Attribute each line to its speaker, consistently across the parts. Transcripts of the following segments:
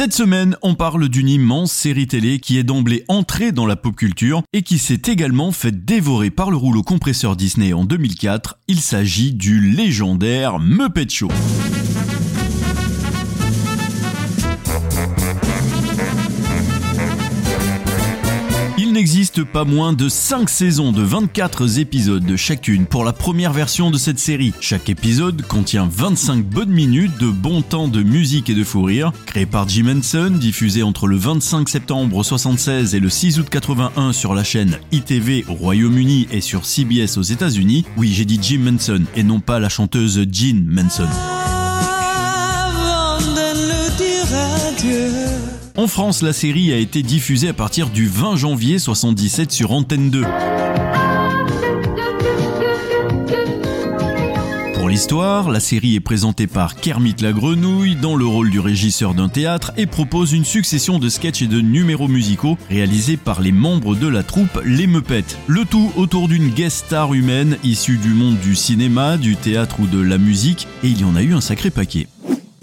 Speaker 1: Cette semaine, on parle d'une immense série télé qui est d'emblée entrée dans la pop culture et qui s'est également fait dévorer par le rouleau compresseur Disney en 2004. Il s'agit du légendaire Muppet Show. N'existe pas moins de 5 saisons de 24 épisodes de chacune pour la première version de cette série. Chaque épisode contient 25 bonnes minutes de bon temps de musique et de fou rire. Créé par Jim Henson, diffusé entre le 25 septembre 76 et le 6 août 81 sur la chaîne ITV au Royaume-Uni et sur CBS aux États-Unis. Oui, j'ai dit Jim Henson et non pas la chanteuse Jean Manson. En France, la série a été diffusée à partir du 20 janvier 77 sur Antenne 2. Pour l'histoire, la série est présentée par Kermit la Grenouille dans le rôle du régisseur d'un théâtre et propose une succession de sketchs et de numéros musicaux réalisés par les membres de la troupe Les Muppets. Le tout autour d'une guest star humaine issue du monde du cinéma, du théâtre ou de la musique, et il y en a eu un sacré paquet.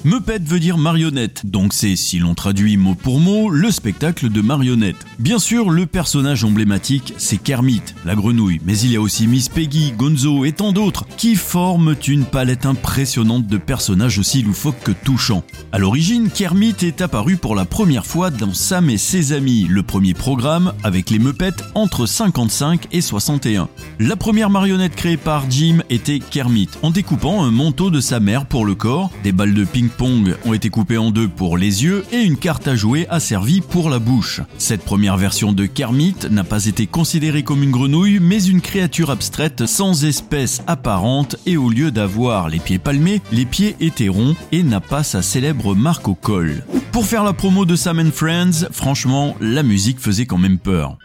Speaker 1: Muppet veut dire marionnette, donc c'est, si l'on traduit mot pour mot, le spectacle de marionnettes. Bien sûr, le personnage emblématique, c'est Kermit, la grenouille, mais il y a aussi Miss Peggy, Gonzo et tant d'autres, qui forment une palette impressionnante de personnages aussi loufoques que touchants. À l'origine, Kermit est apparu pour la première fois dans Sam et ses amis, le premier programme avec les Muppets entre 55 et 61. La première marionnette créée par Jim était Kermit, en découpant un manteau de sa mère pour le corps, des balles de ping ping-pong ont été coupés en deux pour les yeux et une carte à jouer a servi pour la bouche. Cette première version de Kermit n'a pas été considérée comme une grenouille, mais une créature abstraite sans espèce apparente et au lieu d'avoir les pieds palmés, les pieds étaient ronds et n'a pas sa célèbre marque au col. Pour faire la promo de Sam Friends, franchement, la musique faisait quand même peur.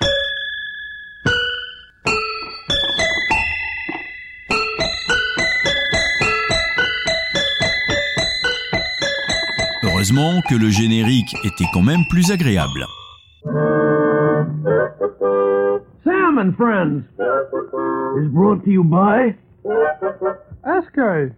Speaker 1: Heureusement que le générique était quand même plus agréable.
Speaker 2: Sam and Friends is brought to you by Esco.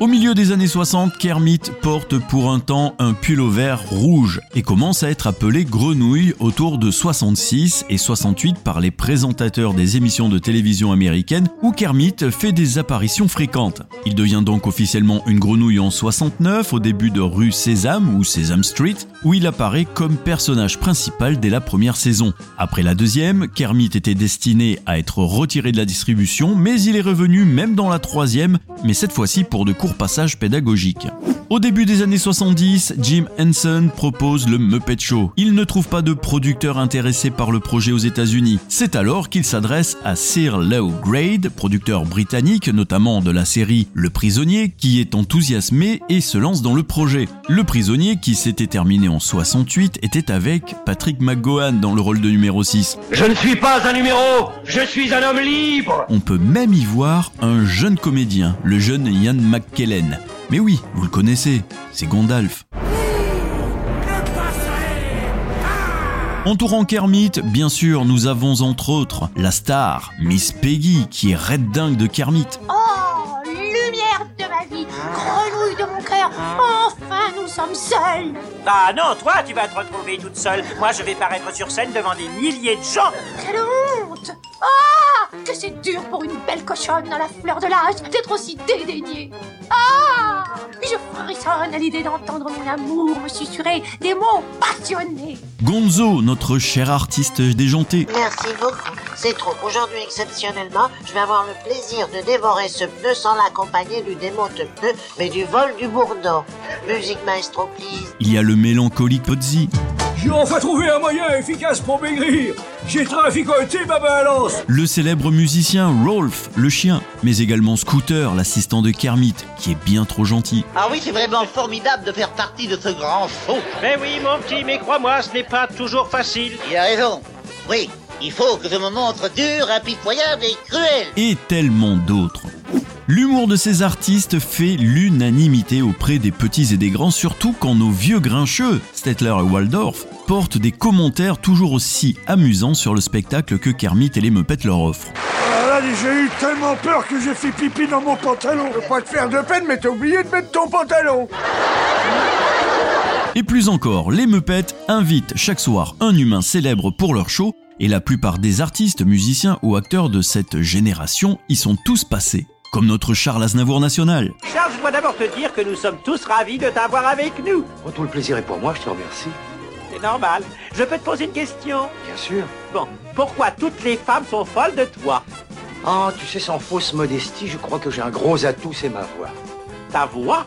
Speaker 1: Au milieu des années 60, Kermit porte pour un temps un pullover rouge et commence à être appelé Grenouille autour de 66 et 68 par les présentateurs des émissions de télévision américaines où Kermit fait des apparitions fréquentes. Il devient donc officiellement une grenouille en 69 au début de rue Sésame ou Sesame Street où il apparaît comme personnage principal dès la première saison. Après la deuxième, Kermit était destiné à être retiré de la distribution mais il est revenu même dans la troisième mais cette fois-ci pour de courts passages pédagogiques. Au début des années 70, Jim Henson propose le Muppet Show. Il ne trouve pas de producteur intéressé par le projet aux États-Unis. C'est alors qu'il s'adresse à Sir Low Grade, producteur britannique notamment de la série Le Prisonnier, qui est enthousiasmé et se lance dans le projet. Le Prisonnier, qui s'était terminé en 68, était avec Patrick McGowan dans le rôle de numéro 6.
Speaker 2: Je ne suis pas un numéro, je suis un homme libre.
Speaker 1: On peut même y voir un jeune comédien, le jeune Ian McKellen. Mais oui, vous le connaissez, c'est Gandalf. Entourant Kermit, bien sûr, nous avons entre autres la star, Miss Peggy, qui est red dingue de Kermit.
Speaker 3: Oh, lumière de ma vie, grenouille de mon cœur, enfin nous sommes seuls.
Speaker 4: Ah non, toi, tu vas te retrouver toute seule. Moi, je vais paraître sur scène devant des milliers de gens.
Speaker 3: Quelle honte Ah, que c'est dur pour une belle cochonne dans la fleur de l'âge d'être aussi dédaignée. Ah, je frissonne à l'idée d'entendre mon amour me susurrer des mots passionnés.
Speaker 1: Gonzo, notre cher artiste déjanté.
Speaker 5: Merci beaucoup. C'est trop. Aujourd'hui, exceptionnellement, je vais avoir le plaisir de dévorer ce pneu sans l'accompagner du démonte pneu, mais du vol du bourdon. Musique maestro, please.
Speaker 1: Il y a le mélancolique Pozzi,
Speaker 2: J'ai enfin trouvé un moyen efficace pour maigrir. J'ai traficoté ma balance.
Speaker 1: le célèbre musicien Rolf, le chien, mais également Scooter, l'assistant de Kermit, qui est bien trop gentil.
Speaker 6: Ah oui, c'est vraiment formidable de faire partie de ce grand show.
Speaker 4: Mais oui, mon petit, mais crois-moi, ce n'est pas toujours facile.
Speaker 6: Il a raison. Oui, Il faut que je me montre dur, impitoyable et cruel.
Speaker 1: Et tellement d'autres. L'humour de ces artistes fait l'unanimité auprès des petits et des grands, surtout quand nos vieux grincheux, Stetler et Waldorf, portent des commentaires toujours aussi amusants sur le spectacle que Kermit et les Muppets leur offrent.
Speaker 2: Ah là, j'ai eu tellement peur que j'ai fait pipi dans mon pantalon. Je veux pas te faire de peine, mais t'as oublié de mettre ton pantalon.
Speaker 1: Et plus encore, les Muppets invitent chaque soir un humain célèbre pour leur show, et la plupart des artistes, musiciens ou acteurs de cette génération y sont tous passés comme notre Charles Aznavour national.
Speaker 4: Charles, je dois d'abord te dire que nous sommes tous ravis de t'avoir avec nous.
Speaker 7: Oh, tout le plaisir est pour moi, je te remercie.
Speaker 4: Normal. Je peux te poser une question
Speaker 7: Bien sûr.
Speaker 4: Bon, pourquoi toutes les femmes sont folles de toi
Speaker 7: Oh, tu sais, sans fausse modestie, je crois que j'ai un gros atout, c'est ma voix.
Speaker 4: Ta voix?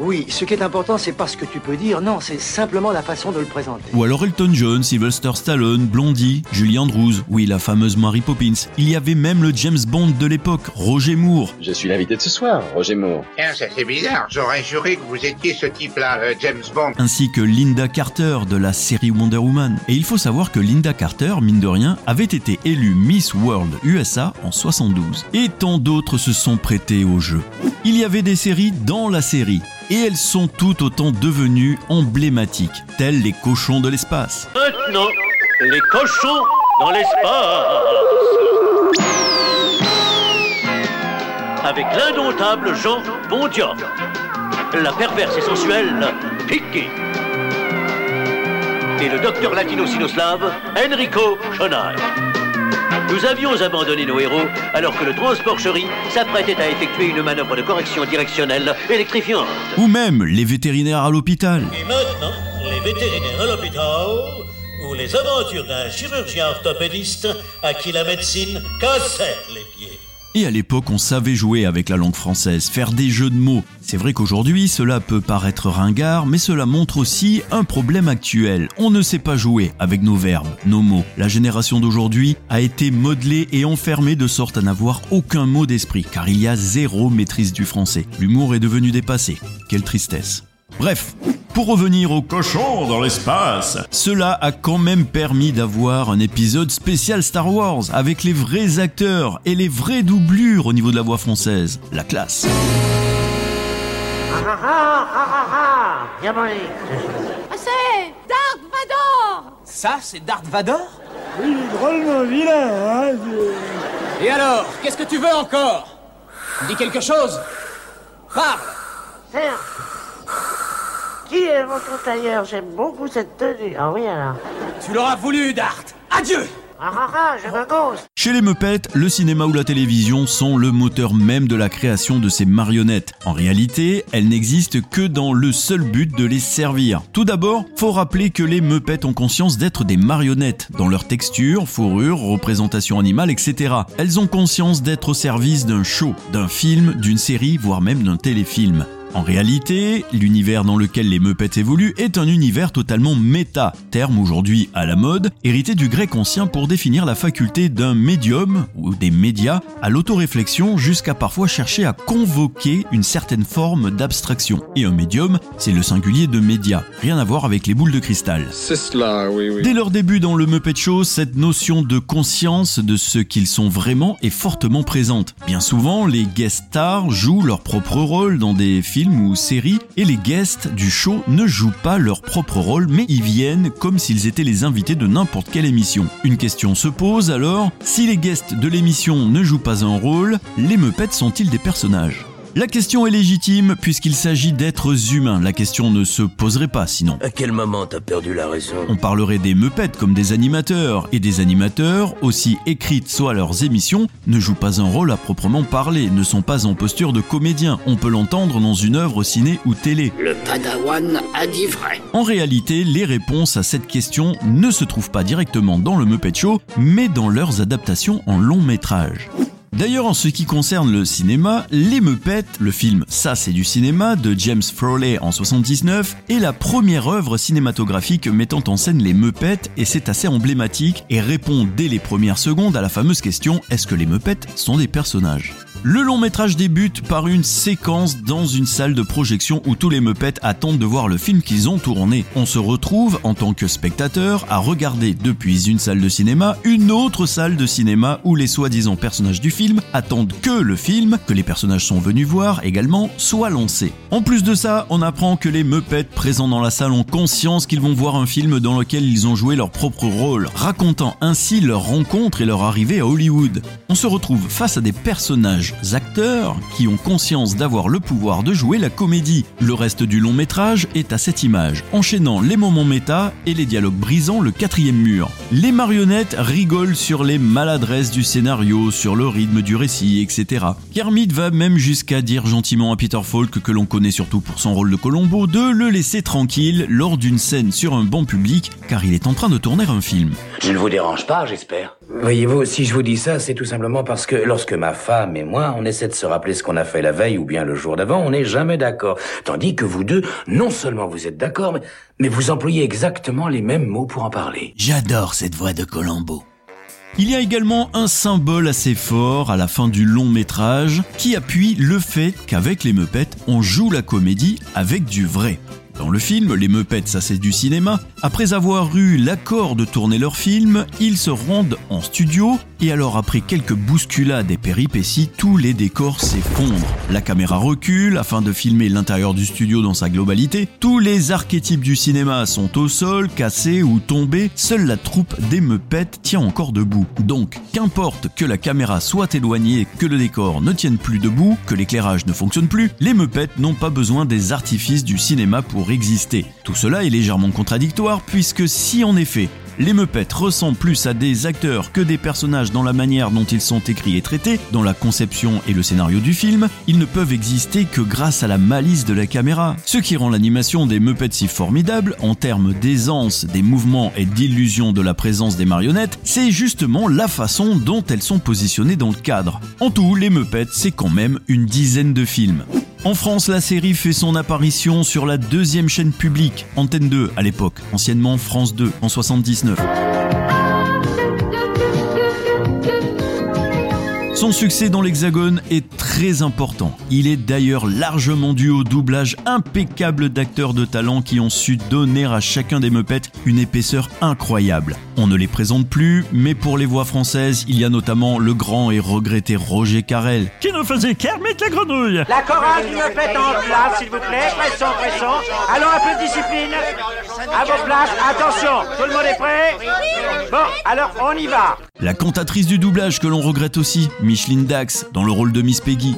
Speaker 7: Oui, ce qui est important, c'est pas ce que tu peux dire, non, c'est simplement la façon de le présenter.
Speaker 1: Ou alors Elton John, Sylvester Stallone, Blondie, Julie Andrews, oui, la fameuse Mary Poppins. Il y avait même le James Bond de l'époque, Roger Moore.
Speaker 8: Je suis l'invité de ce soir, Roger Moore.
Speaker 9: Tiens, ça c'est bizarre, j'aurais juré que vous étiez ce type-là, euh, James Bond.
Speaker 1: Ainsi que Linda Carter de la série Wonder Woman. Et il faut savoir que Linda Carter, mine de rien, avait été élue Miss World USA en 72. Et tant d'autres se sont prêtés au jeu. Il y avait des séries dans la série et elles sont tout autant devenues emblématiques, telles les cochons de l'espace.
Speaker 10: Maintenant, les cochons dans l'espace. Avec l'indomptable Jean Bondior, la perverse et sensuelle Piqué, et le docteur latino-sinoslave Enrico Schoenheim. Nous avions abandonné nos héros alors que le transport chéri s'apprêtait à effectuer une manœuvre de correction directionnelle électrifiante.
Speaker 1: Ou même les vétérinaires à l'hôpital.
Speaker 10: Et maintenant, les vétérinaires à l'hôpital ou les aventures d'un chirurgien orthopédiste à qui la médecine cassait les pieds.
Speaker 1: Et à l'époque, on savait jouer avec la langue française, faire des jeux de mots. C'est vrai qu'aujourd'hui, cela peut paraître ringard, mais cela montre aussi un problème actuel. On ne sait pas jouer avec nos verbes, nos mots. La génération d'aujourd'hui a été modelée et enfermée de sorte à n'avoir aucun mot d'esprit, car il y a zéro maîtrise du français. L'humour est devenu dépassé. Quelle tristesse. Bref, pour revenir au cochon dans l'espace, cela a quand même permis d'avoir un épisode spécial Star Wars avec les vrais acteurs et les vraies doublures au niveau de la voix française. La classe.
Speaker 5: Ah ah ah ah ah ah.
Speaker 3: Ah, c'est Dark Vador
Speaker 11: Ça, c'est Darth Vador?
Speaker 2: Il est drôlement vilain, hein
Speaker 11: Et alors, qu'est-ce que tu veux encore? Dis quelque chose Parle
Speaker 5: Serge Qui est votre tailleur? J'aime beaucoup cette tenue. Ah oui alors.
Speaker 11: Tu l'auras voulu, Dart Adieu
Speaker 5: Ah ah ah,
Speaker 1: Chez les Muppets, le cinéma ou la télévision sont le moteur même de la création de ces marionnettes. En réalité, elles n'existent que dans le seul but de les servir. Tout d'abord, faut rappeler que les Muppets ont conscience d'être des marionnettes, dans leur texture, fourrure, représentation animale, etc. Elles ont conscience d'être au service d'un show, d'un film, d'une série, voire même d'un téléfilm. En réalité, l'univers dans lequel les Muppets évoluent est un univers totalement méta, terme aujourd'hui à la mode, hérité du grec ancien pour définir la faculté d'un médium ou des médias à l'autoréflexion jusqu'à parfois chercher à convoquer une certaine forme d'abstraction. Et un médium, c'est le singulier de média, rien à voir avec les boules de cristal.
Speaker 8: C'est cela, oui, oui.
Speaker 1: Dès leur début dans le Muppet Show, cette notion de conscience de ce qu'ils sont vraiment est fortement présente. Bien souvent, les guest stars jouent leur propre rôle dans des films ou séries et les guests du show ne jouent pas leur propre rôle mais y viennent comme s'ils étaient les invités de n'importe quelle émission. Une question se pose alors, si les guests de l'émission ne jouent pas un rôle, les Muppets sont-ils des personnages? La question est légitime puisqu'il s'agit d'êtres humains. La question ne se poserait pas sinon.
Speaker 10: À quel moment t'as perdu la raison
Speaker 1: On parlerait des Muppets comme des animateurs et des animateurs, aussi écrites soient leurs émissions, ne jouent pas un rôle à proprement parler, ne sont pas en posture de comédien. On peut l'entendre dans une œuvre ciné ou télé.
Speaker 12: Le padawan a dit vrai.
Speaker 1: En réalité, les réponses à cette question ne se trouvent pas directement dans le Muppet Show, mais dans leurs adaptations en long métrage. D'ailleurs, en ce qui concerne le cinéma, Les Muppets, le film Ça c'est du cinéma de James Frawley en 79, est la première œuvre cinématographique mettant en scène les Muppets et c'est assez emblématique et répond dès les premières secondes à la fameuse question est-ce que les Muppets sont des personnages? Le long métrage débute par une séquence dans une salle de projection où tous les meupettes attendent de voir le film qu'ils ont tourné. On se retrouve en tant que spectateur à regarder depuis une salle de cinéma une autre salle de cinéma où les soi-disant personnages du film attendent que le film, que les personnages sont venus voir également, soit lancé. En plus de ça, on apprend que les meupettes présents dans la salle ont conscience qu'ils vont voir un film dans lequel ils ont joué leur propre rôle, racontant ainsi leur rencontre et leur arrivée à Hollywood. On se retrouve face à des personnages acteurs qui ont conscience d'avoir le pouvoir de jouer la comédie. Le reste du long métrage est à cette image, enchaînant les moments méta et les dialogues brisant le quatrième mur. Les marionnettes rigolent sur les maladresses du scénario, sur le rythme du récit, etc. Kermit va même jusqu'à dire gentiment à Peter Falk, que l'on connaît surtout pour son rôle de Colombo, de le laisser tranquille lors d'une scène sur un banc public, car il est en train de tourner un film.
Speaker 13: Je ne vous dérange pas, j'espère.
Speaker 14: Voyez-vous, si je vous dis ça, c'est tout simplement parce que lorsque ma femme et moi, on essaie de se rappeler ce qu'on a fait la veille ou bien le jour d'avant, on n'est jamais d'accord. Tandis que vous deux, non seulement vous êtes d'accord, mais, mais vous employez exactement les mêmes mots pour en parler.
Speaker 1: J'adore cette voix de Colombo. Il y a également un symbole assez fort à la fin du long métrage qui appuie le fait qu'avec les Meupettes, on joue la comédie avec du vrai. Dans le film, les Meupettes, ça du cinéma. Après avoir eu l'accord de tourner leur film, ils se rendent en studio et alors après quelques bousculades et péripéties, tous les décors s'effondrent. La caméra recule afin de filmer l'intérieur du studio dans sa globalité. Tous les archétypes du cinéma sont au sol, cassés ou tombés. Seule la troupe des Meupettes tient encore debout. Donc, qu'importe que la caméra soit éloignée, que le décor ne tienne plus debout, que l'éclairage ne fonctionne plus, les Meupettes n'ont pas besoin des artifices du cinéma pour exister. Tout cela est légèrement contradictoire puisque si en effet les Meupettes ressemblent plus à des acteurs que des personnages dans la manière dont ils sont écrits et traités, dans la conception et le scénario du film, ils ne peuvent exister que grâce à la malice de la caméra. Ce qui rend l'animation des Meupettes si formidable, en termes d'aisance, des mouvements et d'illusion de la présence des marionnettes, c'est justement la façon dont elles sont positionnées dans le cadre. En tout, les Meupettes, c'est quand même une dizaine de films. En France, la série fait son apparition sur la deuxième chaîne publique, Antenne 2 à l'époque, anciennement France 2 en 79. Son succès dans l'Hexagone est très important. Il est d'ailleurs largement dû au doublage impeccable d'acteurs de talent qui ont su donner à chacun des Meupettes une épaisseur incroyable. On ne les présente plus, mais pour les voix françaises, il y a notamment le grand et regretté Roger Carrel, qui nous faisait Kermit la grenouille.
Speaker 4: La chorale du Meupette en place, s'il vous plaît. Pressons, pressons. Alors un peu de discipline. À vos places, attention. Tout le monde est prêt? Bon, alors on y va.
Speaker 1: La cantatrice du doublage que l'on regrette aussi, Micheline Dax, dans le rôle de Miss Peggy.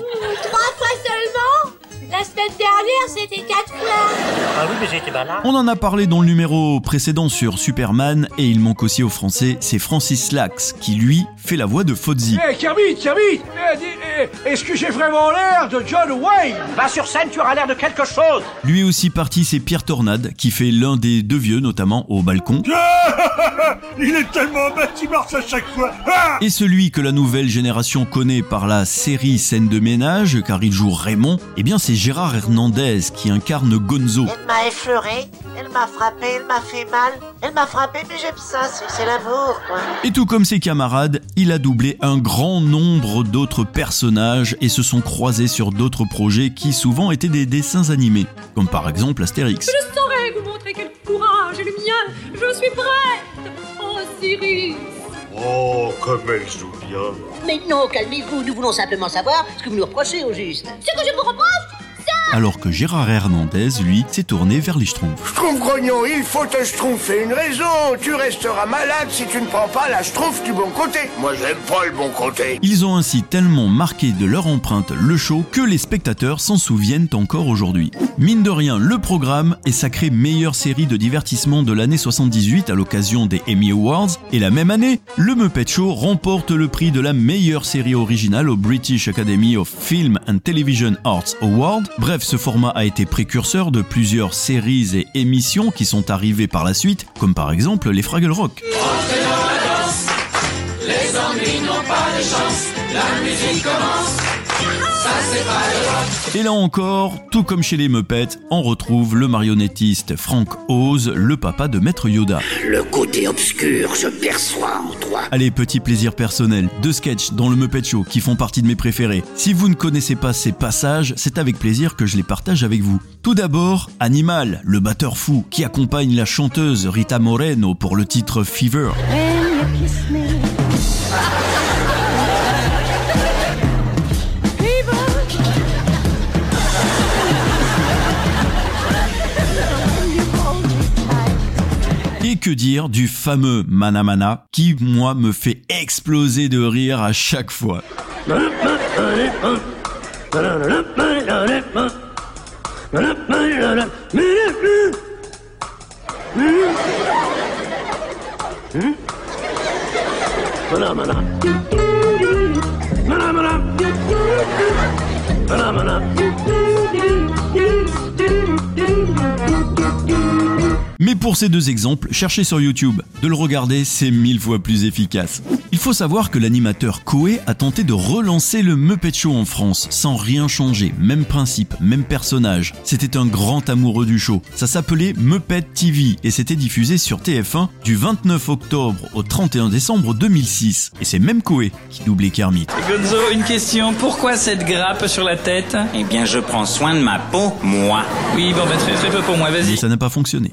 Speaker 3: Semaine dernière, c'était quatre fois.
Speaker 4: Ah oui, mais j'étais malade.
Speaker 1: On en a parlé dans le numéro précédent sur Superman et il manque aussi au français, c'est Francis Lax qui lui fait la voix de Fozzie.
Speaker 2: Eh, Kermit, Kermit eh, eh, Est-ce que j'ai vraiment l'air de John Wayne?
Speaker 4: Va sur scène, tu auras l'air de quelque chose.
Speaker 1: Lui aussi parti, c'est Pierre Tornade qui fait l'un des deux vieux, notamment au balcon.
Speaker 2: Il est tellement bête, il marche à chaque fois Ah
Speaker 1: Et celui que la nouvelle génération connaît par la série Scène de ménage, car il joue Raymond, eh bien c'est Gérard Hernandez qui incarne Gonzo.
Speaker 5: Elle m'a effleuré, elle m'a frappé, elle m'a fait mal. Elle m'a frappé, mais j'aime ça, c'est l'amour, quoi.
Speaker 1: Et tout comme ses camarades, il a doublé un grand nombre d'autres personnages et se sont croisés sur d'autres projets qui souvent étaient des dessins animés, comme par exemple Astérix.
Speaker 3: Je saurais vous montrer quel courage est le mien. Je suis prête. Oh, Cyrus.
Speaker 9: Oh, comme elle joue bien.
Speaker 6: Mais non, calmez-vous, nous voulons simplement savoir ce que vous nous reprochez au juste.
Speaker 3: Ce que je vous reproche,
Speaker 1: Alors que Gérard Hernandez, lui, s'est tourné vers les Schtroumpfs.
Speaker 2: Schtroumpf grognon, il faut te schtroumpfer une raison. Tu resteras malade si tu ne prends pas la schtroumpf du bon côté. Moi, j'aime pas le bon côté.
Speaker 1: Ils ont ainsi tellement marqué de leur empreinte le show que les spectateurs s'en souviennent encore aujourd'hui. Mine de rien, le programme est sacré meilleure série de divertissement de l'année 78 à l'occasion des Emmy Awards et la même année, le Muppet Show remporte le prix de la meilleure série originale au British Academy of Film and Television Arts Award. Bref, ce format a été précurseur de plusieurs séries et émissions qui sont arrivées par la suite, comme par exemple les Fraggle Rock. Et là encore, tout comme chez les Muppets, on retrouve le marionnettiste Frank Oz, le papa de Maître Yoda.
Speaker 12: Le côté obscur, je perçois en toi.
Speaker 1: Allez, petit plaisir personnel, deux sketchs dans le Muppet Show qui font partie de mes préférés. Si vous ne connaissez pas ces passages, c'est avec plaisir que je les partage avec vous. Tout d'abord, Animal, le batteur fou qui accompagne la chanteuse Rita Moreno pour le titre Fever. Du fameux Mana Mana qui, moi, me fait exploser de rire à chaque fois. Pour ces deux exemples, cherchez sur YouTube. De le regarder, c'est mille fois plus efficace. Il faut savoir que l'animateur Koé a tenté de relancer le Muppet Show en France, sans rien changer, même principe, même personnage. C'était un grand amoureux du show. Ça s'appelait Muppet TV et c'était diffusé sur TF1 du 29 octobre au 31 décembre 2006. Et c'est même Koé qui doublait Kermit.
Speaker 15: Gonzo, une question. Pourquoi cette grappe sur la tête?
Speaker 16: Eh bien, je prends soin de ma peau, moi.
Speaker 15: Oui, bon, bah, très, très peu pour moi, vas-y.
Speaker 1: Mais ça n'a pas fonctionné.